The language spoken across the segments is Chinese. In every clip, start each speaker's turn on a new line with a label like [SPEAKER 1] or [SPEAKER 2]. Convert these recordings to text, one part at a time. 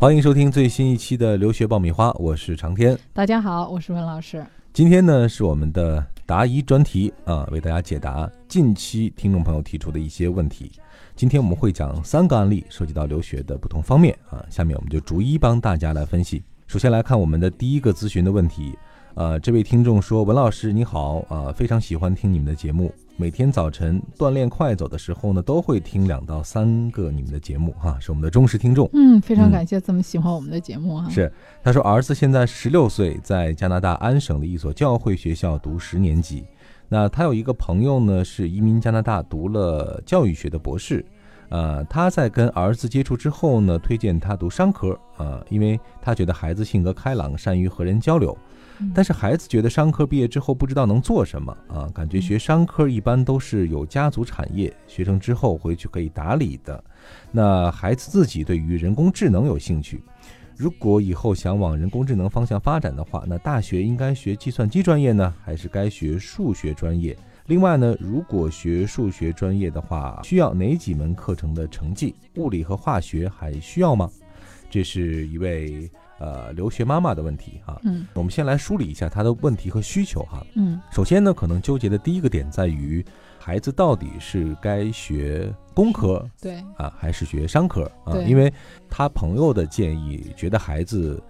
[SPEAKER 1] 欢迎收听最新一期的留学爆米花，我是长天。
[SPEAKER 2] 大家好，我是文老师。
[SPEAKER 1] 今天呢是我们的答疑专题啊，为大家解答近期听众朋友提出的一些问题。今天我们会讲三个案例，涉及到留学的不同方面啊。下面我们就逐一帮大家来分析。首先来看我们的第一个咨询的问题，呃，这位听众说：“文老师你好啊，非常喜欢听你们的节目，每天早晨锻炼快走的时候呢，都会听两到三个你们的节目哈，是我们的忠实听众。
[SPEAKER 2] 嗯，非常感谢这么喜欢我们的节目啊。
[SPEAKER 1] 是，他说儿子现在十六岁，在加拿大安省的一所教会学校读十年级。那他有一个朋友呢，是移民加拿大读了教育学的博士。呃，他在跟儿子接触之后呢，推荐他读商科啊，因为他觉得孩子性格开朗，善于和人交流。但是孩子觉得商科毕业之后不知道能做什么啊，感觉学商科一般都是有家族产业，学成之后回去可以打理的。那孩子自己对于人工智能有兴趣，如果以后想往人工智能方向发展的话，那大学应该学计算机专业呢，还是该学数学专业？另外呢，如果学数学专业的话，需要哪几门课程的成绩？物理和化学还需要吗？这是一位呃留学妈妈的问题哈。
[SPEAKER 2] 嗯，
[SPEAKER 1] 我们先来梳理一下她的问题和需求哈。
[SPEAKER 2] 嗯，
[SPEAKER 1] 首先呢，可能纠结的第一个点在于，孩子到底是该学工科
[SPEAKER 2] 对
[SPEAKER 1] 啊，还是学商科啊？因为他朋友的建议，觉得孩子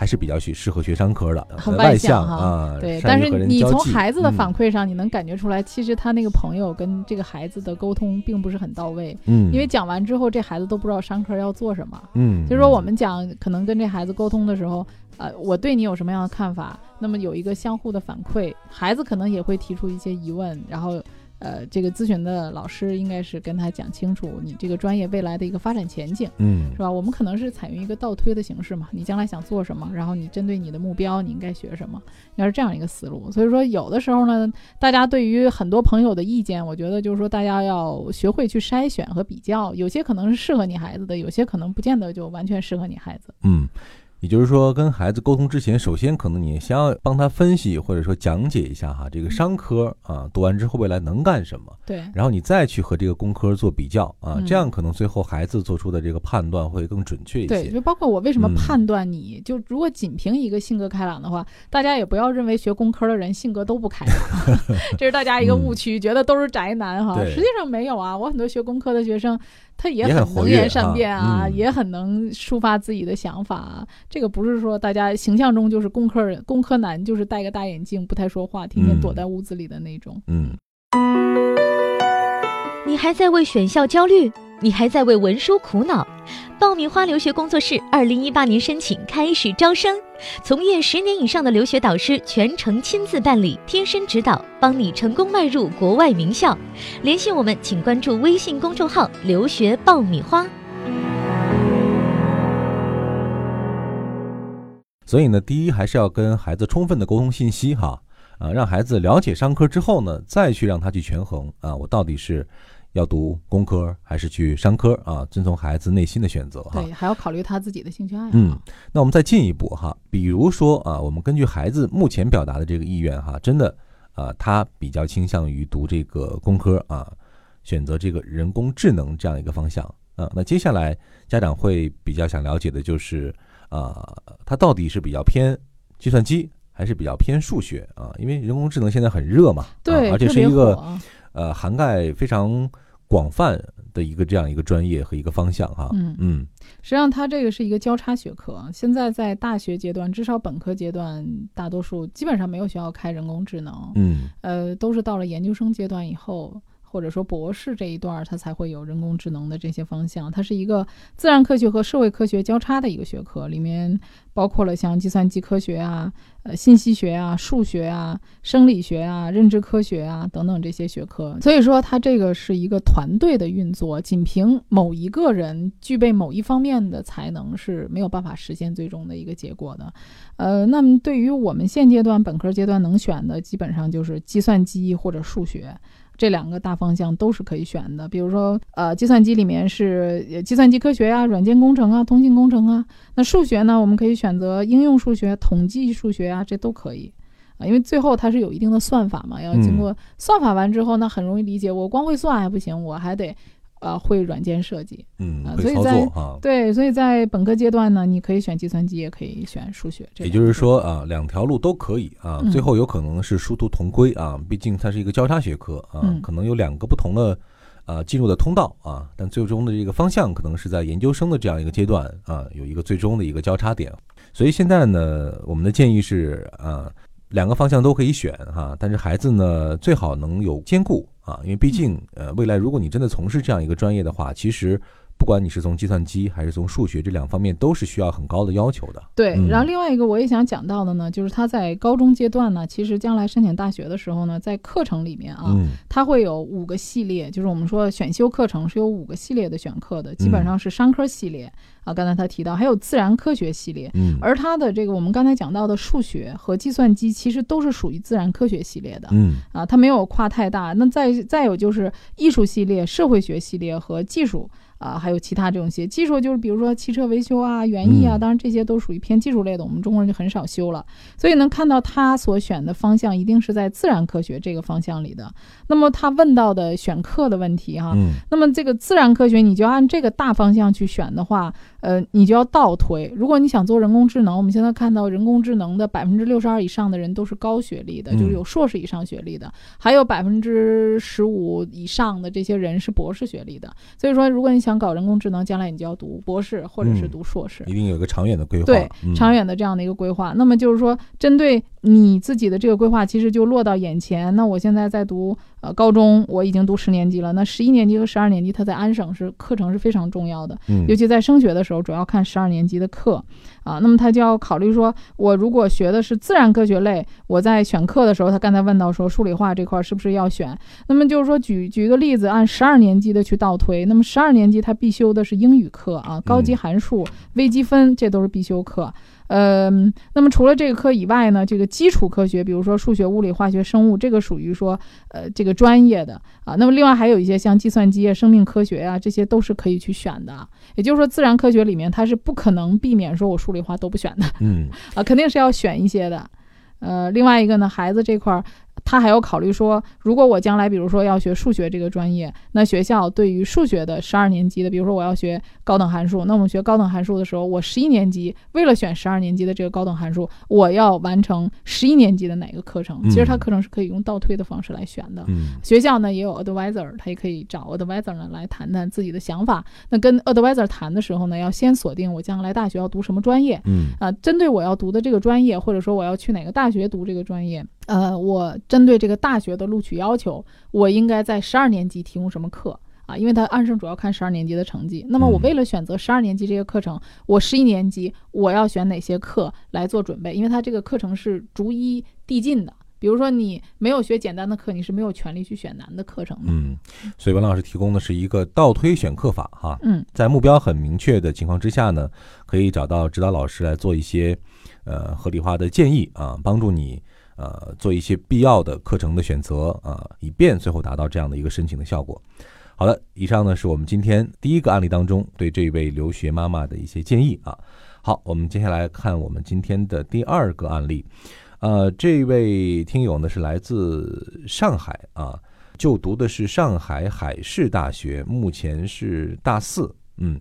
[SPEAKER 1] 还是比较适适合学商科的，
[SPEAKER 2] 很
[SPEAKER 1] 外
[SPEAKER 2] 向哈
[SPEAKER 1] 啊，
[SPEAKER 2] 对，但是你从孩子的
[SPEAKER 1] 嗯
[SPEAKER 2] 反馈上，你能感觉出来，其实他那个朋友跟这个孩子的沟通并不是很到位，
[SPEAKER 1] 嗯，
[SPEAKER 2] 因为讲完之后，这孩子都不知道商科要做什么。
[SPEAKER 1] 嗯，
[SPEAKER 2] 就是说，我们讲可能跟这孩子沟通的时候，呃，我对你有什么样的看法？那么有一个相互的反馈，孩子可能也会提出一些疑问，然后，呃，这个咨询的老师应该是跟他讲清楚你这个专业未来的一个发展前景，
[SPEAKER 1] 嗯
[SPEAKER 2] 是吧？我们可能是采用一个倒推的形式嘛，你将来想做什么，然后你针对你的目标，你应该学什么，应该是这样一个思路。所以说，有的时候呢，大家对于很多朋友的意见，我觉得就是说，大家要学会去筛选和比较，有些可能是适合你孩子的，有些可能不见得就完全适合你孩子。
[SPEAKER 1] 嗯，也就是说，跟孩子沟通之前，首先可能你先要帮他分析或者说讲解一下哈，这个商科啊，读完之后未来能干什么，
[SPEAKER 2] 对，
[SPEAKER 1] 然后你再去和这个工科做比较啊，
[SPEAKER 2] 嗯
[SPEAKER 1] 这样可能最后孩子做出的这个判断会更准确一些对，
[SPEAKER 2] 就包括我为什么
[SPEAKER 1] 嗯。
[SPEAKER 2] 判断你，就如果仅凭一个性格开朗的话，大家也不要认为学工科的人性格都不开朗，这是大家一个误区，觉得都是宅男哈。实际上没有啊，我很多学工科的学生，他也
[SPEAKER 1] 也很
[SPEAKER 2] 能言善辩啊，
[SPEAKER 1] 啊嗯
[SPEAKER 2] 也很能抒发自己的想法啊。这个不是说大家形象中就是工科人、工科男，就是戴个大眼镜，不太说话，天天躲
[SPEAKER 1] 嗯
[SPEAKER 2] 在屋子里的那种。
[SPEAKER 1] 嗯，
[SPEAKER 3] 你还在为选校焦虑？你还在为文书苦恼？爆米花留学工作室二零一八年申请开始招生，从业十年以上的留学导师全程亲自办理，贴身指导，帮你成功迈入国外名校。联系我们，请关注微信公众号“留学爆米花”。
[SPEAKER 1] 所以呢，第一还是要跟孩子充分的沟通信息哈，啊，让孩子了解商科之后呢，再去让他去权衡啊，我到底是要读工科还是去商科啊，遵从孩子内心的选择哈。
[SPEAKER 2] 对，还要考虑他自己的兴趣爱好。
[SPEAKER 1] 嗯，那我们再进一步哈，比如说啊，我们根据孩子目前表达的这个意愿哈，真的啊，他比较倾向于读这个工科啊，选择这个人工智能这样一个方向啊。那接下来家长会比较想了解的就是啊，他到底是比较偏计算机还是比较偏数学啊？因为人工智能现在很热嘛，
[SPEAKER 2] 对，
[SPEAKER 1] 啊，而且是一个
[SPEAKER 2] 火
[SPEAKER 1] 呃涵盖非常广泛的一个这样一个专业和一个方向哈。
[SPEAKER 2] 嗯
[SPEAKER 1] 嗯
[SPEAKER 2] 实际上，它这个是一个交叉学科。现在在大学阶段，至少本科阶段，大多数基本上没有学校开人工智能，
[SPEAKER 1] 嗯
[SPEAKER 2] 呃，都是到了研究生阶段以后，或者说博士这一段儿，它才会有人工智能的这些方向。它是一个自然科学和社会科学交叉的一个学科，里面包括了像计算机科学啊、呃信息学啊、数学啊、生理学啊、认知科学啊等等这些学科。所以说，它这个是一个团队的运作，仅凭某一个人具备某一方面的才能是没有办法实现最终的一个结果的。呃，那么对于我们现阶段本科阶段能选的，基本上就是计算机或者数学。这两个大方向都是可以选的，比如说，呃，计算机里面是呃计算机科学啊、软件工程啊、通信工程啊。那数学呢，我们可以选择应用数学、统计数学啊，这都可以啊，因为最后它是有一定的算法嘛，要经过算法完之后，那很容易理解。我光会算还不行，我还得呃会软件设计。
[SPEAKER 1] 嗯，
[SPEAKER 2] 啊
[SPEAKER 1] 会操
[SPEAKER 2] 所以在
[SPEAKER 1] 作哈。
[SPEAKER 2] 对，所以在本科阶段呢，你可以选计算机，也可以选数学。这
[SPEAKER 1] 也就是说啊，两条路都可以啊，
[SPEAKER 2] 嗯
[SPEAKER 1] 最后有可能是殊途同归啊，毕竟它是一个交叉学科啊，
[SPEAKER 2] 嗯
[SPEAKER 1] 可能有两个不同的啊进入的通道啊，但最终的这个方向可能是在研究生的这样一个阶段啊，有一个最终的一个交叉点。所以现在呢，我们的建议是啊，两个方向都可以选哈、但是孩子呢最好能有兼顾啊，因为毕竟呃未来如果你真的从事这样一个专业的话，其实不管你是从计算机还是从数学这两方面，都是需要很高的要求的。
[SPEAKER 2] 对，
[SPEAKER 1] 嗯
[SPEAKER 2] 然后另外一个我也想讲到的呢，就是他在高中阶段呢，其实将来申请大学的时候呢，在课程里面啊，
[SPEAKER 1] 嗯
[SPEAKER 2] 它会有五个系列，就是我们说选修课程是有五个系列的选课的，基本上是商科系列啊，刚才他提到还有自然科学系列。
[SPEAKER 1] 嗯
[SPEAKER 2] 而他的这个我们刚才讲到的数学和计算机，其实都是属于自然科学系列的。
[SPEAKER 1] 嗯
[SPEAKER 2] 啊，它没有跨太大。那再再有就是艺术系列、社会学系列和技术啊，还有其他这种些。技术就是比如说汽车维修啊、园艺啊，
[SPEAKER 1] 嗯
[SPEAKER 2] 当然这些都属于偏技术类的，我们中国人就很少修了。所以能看到他所选的方向一定是在自然科学这个方向里的。那么他问到的选课的问题哈、
[SPEAKER 1] 嗯
[SPEAKER 2] 那么这个自然科学，你就按这个大方向去选的话，呃，你就要倒推。如果你想做人工智能，我们现在看到人工智能的百分之六十二以上的人都是高学历的，
[SPEAKER 1] 嗯
[SPEAKER 2] 就是有硕士以上学历的，还有百分之十五以上的这些人是博士学历的。所以说，如果你想搞人工智能，将来你就要读博士或者是
[SPEAKER 1] 嗯
[SPEAKER 2] 读硕士。
[SPEAKER 1] 一定有一个长远的规划，
[SPEAKER 2] 对
[SPEAKER 1] 嗯
[SPEAKER 2] 长远的这样的一个规划。那么就是说，针对你自己的这个规划，其实就落到眼前。那我现在在读呃高中，我已经读十年级了。那十一年级和十二年级，它在安省是课程是非常重要的，
[SPEAKER 1] 嗯
[SPEAKER 2] 尤其在升学的时候，主要看十二年级的课啊。那么他就要考虑说，我如果学的是自然科学类，我在选课的时候，他刚才问到说数理化这块儿是不是要选？那么就是说举举一个例子，按十二年级的去倒推，那么十二年级他必修的是英语课啊，高级函数、微积分，这都是必修课。呃，那么除了这个科以外呢，这个基础科学，比如说数学、物理、化学、生物，这个属于说呃这个专业的啊。那么另外还有一些像计算机啊、生命科学啊，这些都是可以去选的啊。也就是说，自然科学里面它是不可能避免说我数理化都不选的
[SPEAKER 1] 嗯
[SPEAKER 2] 啊，肯定是要选一些的。呃，另外一个呢，孩子这块儿，他还要考虑说，如果我将来比如说要学数学这个专业，那学校对于数学的十二年级的，比如说我要学高等函数，那我们学高等函数的时候，我十一年级为了选十二年级的这个高等函数，我要完成十一年级的哪个课程？其实它
[SPEAKER 1] 嗯
[SPEAKER 2] 课程是可以用倒推的方式来选的。
[SPEAKER 1] 嗯
[SPEAKER 2] 学校呢也有 advisor，他也可以找 advisor 呢来谈谈自己的想法。那跟 advisor 谈的时候呢，要先锁定我将来大学要读什么专业。
[SPEAKER 1] 嗯
[SPEAKER 2] 啊，针对我要读的这个专业，或者说我要去哪个大学读这个专业，呃，我针对这个大学的录取要求，我应该在十二年级提供什么课啊？因为它按生主要看十二年级的成绩。那么我
[SPEAKER 1] 嗯
[SPEAKER 2] 为了选择十二年级这个课程，我十一年级我要选哪些课来做准备？因为它这个课程是逐一递进的。比如说你没有学简单的课，你是没有权利去选难的课程的。
[SPEAKER 1] 嗯，所以文老师提供的是一个倒推选课法哈，
[SPEAKER 2] 嗯
[SPEAKER 1] 在目标很明确的情况之下呢，可以找到指导老师来做一些呃合理化的建议啊，帮助你呃做一些必要的课程的选择啊，以便最后达到这样的一个申请的效果。好的，以上呢是我们今天第一个案例当中对这位留学妈妈的一些建议啊。好，我们接下来看我们今天的第二个案例。呃，这位听友呢是来自上海啊，就读的是上海海事大学，目前是大四。嗯，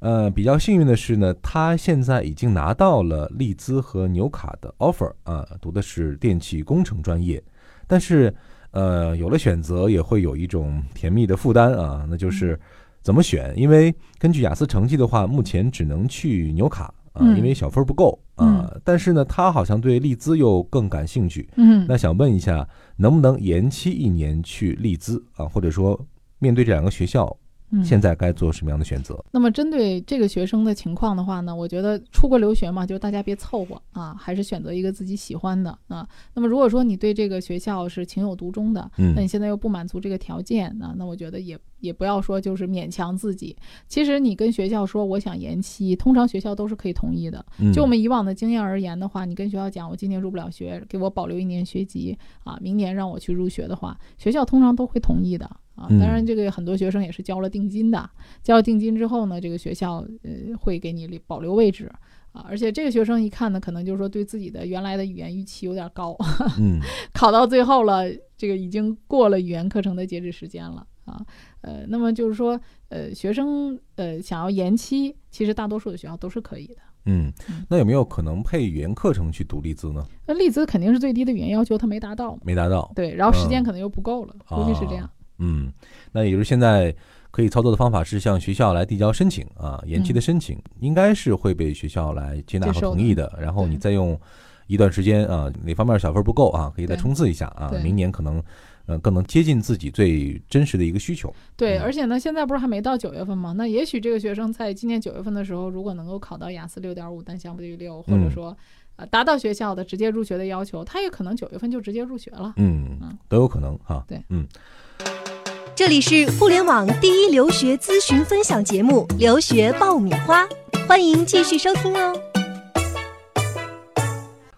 [SPEAKER 1] 呃，比较幸运的是呢，他现在已经拿到了利兹和纽卡的 offer 啊，读的是电气工程专业，但是呃，有了选择也会有一种甜蜜的负担啊，那就是怎么选？因为根据雅思成绩的话，目前只能去纽卡啊，
[SPEAKER 2] 嗯
[SPEAKER 1] 因为小分不够啊。但是呢，他好像对利兹又更感兴趣。
[SPEAKER 2] 嗯
[SPEAKER 1] 那想问一下，能不能延期一年去利兹啊？或者说，面对这两个学校，
[SPEAKER 2] 嗯，
[SPEAKER 1] 现在该做什么样的选择？
[SPEAKER 2] 那么针对这个学生的情况的话呢，我觉得出国留学嘛，就大家别凑合啊，还是选择一个自己喜欢的啊。那么如果说你对这个学校是情有独钟的，
[SPEAKER 1] 嗯
[SPEAKER 2] 那你现在又不满足这个条件啊，那我觉得也也不要说就是勉强自己。其实你跟学校说我想延期，通常学校都是可以同意的。
[SPEAKER 1] 嗯
[SPEAKER 2] 就我们以往的经验而言的话，你跟学校讲我今年入不了学，给我保留一年学籍啊，明年让我去入学的话，学校通常都会同意的啊。
[SPEAKER 1] 嗯
[SPEAKER 2] 当然，这个很多学生也是交了定金的，交了定金之后呢，这个学校呃会给你留保留位置。啊，而且这个学生一看呢，可能就是说对自己的原来的语言预期有点高，
[SPEAKER 1] 嗯
[SPEAKER 2] 考到最后了，这个已经过了语言课程的截止时间了啊。呃，那么就是说，呃，学生呃想要延期，其实大多数的学校都是可以的。
[SPEAKER 1] 嗯，那有没有可能配语言课程去读利兹呢？
[SPEAKER 2] 那利兹肯定是最低的语言要求，他没达到，
[SPEAKER 1] 没达到。
[SPEAKER 2] 对，然后时间可能又不够了，估计是这样。
[SPEAKER 1] 嗯，那也就是现在可以操作的方法是向学校来递交申请啊，延期的申请应该是会被学校来接纳和同意的。然后你再用一段时间啊，哪方面小分不够啊，可以再冲刺一下啊，明年可能。呃，更能接近自己最真实的一个需求。
[SPEAKER 2] 对，而且呢，现在不是还没到九月份吗？那也许这个学生在今年九月份的时候，如果能够考到雅思六点五，单项不低于六，或者说，呃，达到学校的直接入学的要求，他也可能九月份就直接入学了。
[SPEAKER 1] 嗯，都有可能哈。
[SPEAKER 2] 对，
[SPEAKER 1] 嗯。
[SPEAKER 4] 这里是互联网第一留学咨询分享节目《留学爆米花》，欢迎继续收听哦。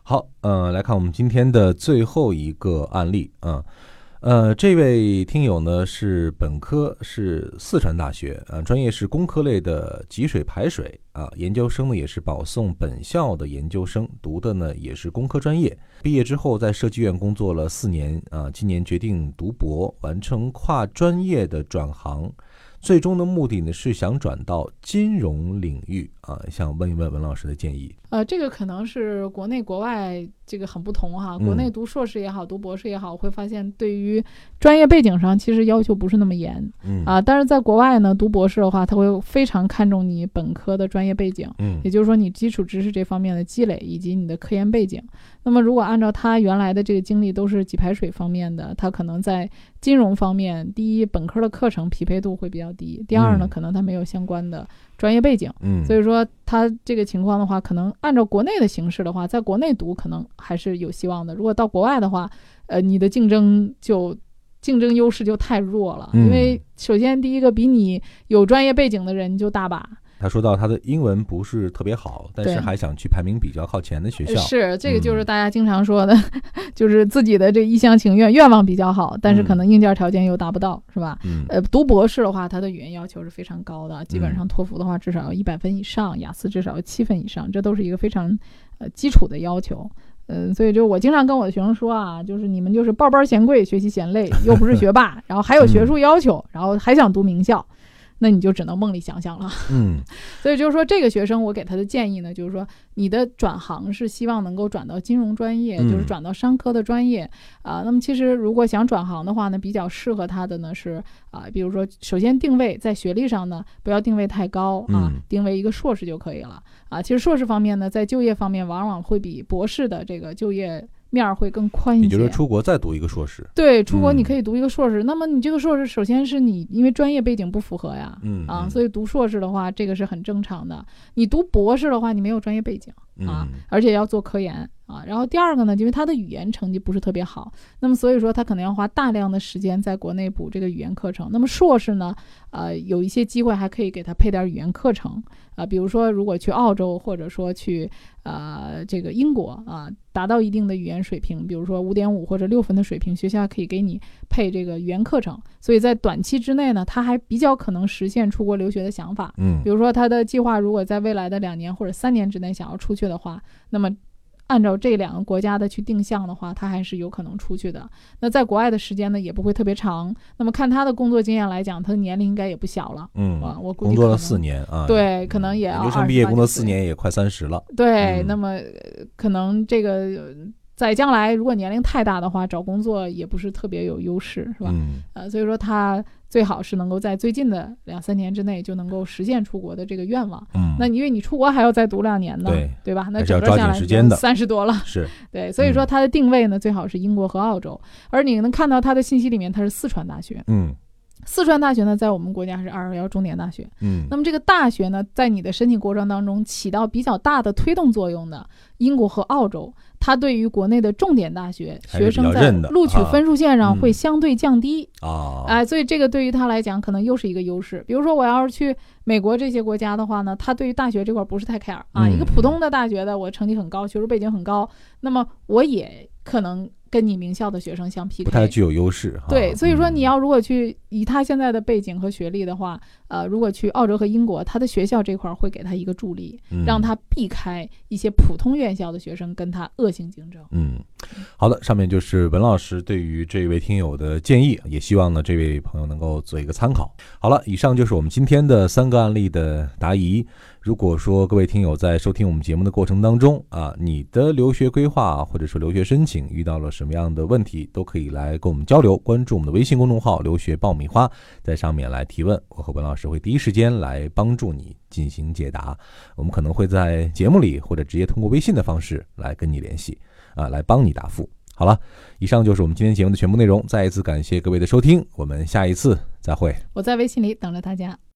[SPEAKER 1] 好，呃，来看我们今天的最后一个案例，嗯。呃这位听友呢是本科是四川大学，啊，专业是工科类的集水排水啊，研究生呢也是保送本校的研究生，读的呢也是工科专业，毕业之后在设计院工作了四年啊，今年决定读博，完成跨专业的转行。最终的目的呢是想转到金融领域啊，想问一问文老师的建议。
[SPEAKER 2] 呃，这个可能是国内国外这个很不同哈。国内读硕士也好，读博士也好，会发现对于专业背景上其实要求不是那么严。
[SPEAKER 1] 嗯
[SPEAKER 2] 啊，但是在国外呢，读博士的话，他会非常看重你本科的专业背景。
[SPEAKER 1] 嗯，
[SPEAKER 2] 也就是说你基础知识这方面的积累以及你的科研背景。那么如果按照他原来的这个经历都是挤排水方面的，他可能在金融方面，第一本科的课程匹配度会比较低；第二呢，可能他没有相关的专业背景。
[SPEAKER 1] 嗯，
[SPEAKER 2] 所以说他这个情况的话，可能按照国内的形式的话，在国内读可能还是有希望的。如果到国外的话，呃，你的竞争就竞争优势就太弱了，因为首先第一个比你有专业背景的人就大把。
[SPEAKER 1] 他说到他的英文不是特别好，但是还想去排名比较靠前的学校。
[SPEAKER 2] 是这个就是大家经常说的，就是自己的这一厢情愿，愿望比较好，但是可能硬件条件又达不到，是吧？
[SPEAKER 1] 嗯。
[SPEAKER 2] 呃，读博士的话，他的语言要求是非常高的，基本上托福的话至少要一百分以上，雅思至少要七分以上，这都是一个非常呃基础的要求。嗯，所以就我经常跟我的学生说啊，就是你们就是报班嫌贵，学习嫌累，又不是学霸，然后还有学术要求，然后还想读名校。那你就只能梦里想想了，
[SPEAKER 1] 嗯，
[SPEAKER 2] 所以就是说，这个学生我给他的建议呢，就是说，你的转行是希望能够转到金融专业，就是转到商科的专业啊。那么其实如果想转行的话呢，比较适合他的呢是啊，比如说，首先定位在学历上呢，不要定位太高啊，定位一个硕士就可以了啊。其实硕士方面呢，在就业方面往往会比博士的这个就业。面儿会更宽一些。
[SPEAKER 1] 也就是出国再读一个硕士。
[SPEAKER 2] 对，出国你可以读一个硕士。那么你这个硕士，首先是你因为专业背景不符合呀，
[SPEAKER 1] 嗯
[SPEAKER 2] 啊，所以读硕士的话，这个是很正常的。你读博士的话，你没有专业背景啊，而且要做科研啊。然后第二个呢，因为他的语言成绩不是特别好，那么所以说他可能要花大量的时间在国内补这个语言课程。那么硕士呢，呃，有一些机会还可以给他配点语言课程。啊，比如说，如果去澳洲，或者说去呃这个英国啊，达到一定的语言水平，比如说五点五或者六分的水平，学校可以给你配这个语言课程。所以在短期之内呢，他还比较可能实现出国留学的想法。
[SPEAKER 1] 嗯，
[SPEAKER 2] 比如说他的计划如果在未来的两年或者三年之内想要出去的话，那么。按照这两个国家的去定向的话，他还是有可能出去的。那在国外的时间呢，也不会特别长。那么看他的工作经验来讲，他的年龄应该也不小了。
[SPEAKER 1] 嗯
[SPEAKER 2] 啊，我
[SPEAKER 1] 工作了四年啊，
[SPEAKER 2] 对，可能也要
[SPEAKER 1] 留学生毕业工作四年也快三十了。
[SPEAKER 2] 对，那么可能这个。在将来，如果年龄太大的话，找工作也不是特别有优势，是吧？
[SPEAKER 1] 嗯。
[SPEAKER 2] 呃，所以说他最好是能够在最近的两三年之内就能够实现出国的这个愿望。
[SPEAKER 1] 嗯。
[SPEAKER 2] 那因为你出国还要再读两年呢，
[SPEAKER 1] 对
[SPEAKER 2] 对吧？那
[SPEAKER 1] 整个下来时间的。
[SPEAKER 2] 三十多了。
[SPEAKER 1] 是。
[SPEAKER 2] 对，所以说他的定位呢，最好是英国和澳洲。而你能看到他的信息里面，他是四川大学。
[SPEAKER 1] 嗯。
[SPEAKER 2] 四川大学呢，在我们国家是二二幺重点大学。
[SPEAKER 1] 嗯。
[SPEAKER 2] 那么这个大学呢，在你的申请过程当中起到比较大的推动作用的，英国和澳洲。它对于国内的重点大学学生在录取分数线上会相对降低
[SPEAKER 1] 啊，
[SPEAKER 2] 哎，所以这个对于他来讲可能又是一个优势。比如说我要是去美国这些国家的话呢，他对于大学这块不是太 care 啊，一个普通的大学的我成绩很高，学术背景很高，那么我也可能跟你名校的学生相 PK，
[SPEAKER 1] 不太具有优势。
[SPEAKER 2] 对，所以说
[SPEAKER 1] 嗯
[SPEAKER 2] 你要如果去以他现在的背景和学历的话，呃，如果去澳洲和英国，他的学校这块儿会给他一个助力，
[SPEAKER 1] 嗯
[SPEAKER 2] 让他避开一些普通院校的学生跟他恶性竞争。
[SPEAKER 1] 嗯，好的，上面就是文老师对于这位听友的建议，也希望呢这位朋友能够做一个参考。好了，以上就是我们今天的三个案例的答疑。如果说各位听友在收听我们节目的过程当中啊，你的留学规划或者说留学申请遇到了什么样的问题，都可以来跟我们交流。关注我们的微信公众号“留学爆米花”，在上面来提问，我和文老师会第一时间来帮助你进行解答。我们可能会在节目里或者直接通过微信的方式来跟你联系。啊，来帮你答复。好了，以上就是我们今天节目的全部内容。再一次感谢各位的收听，我们下一次再会。
[SPEAKER 2] 我在微信里等着大家。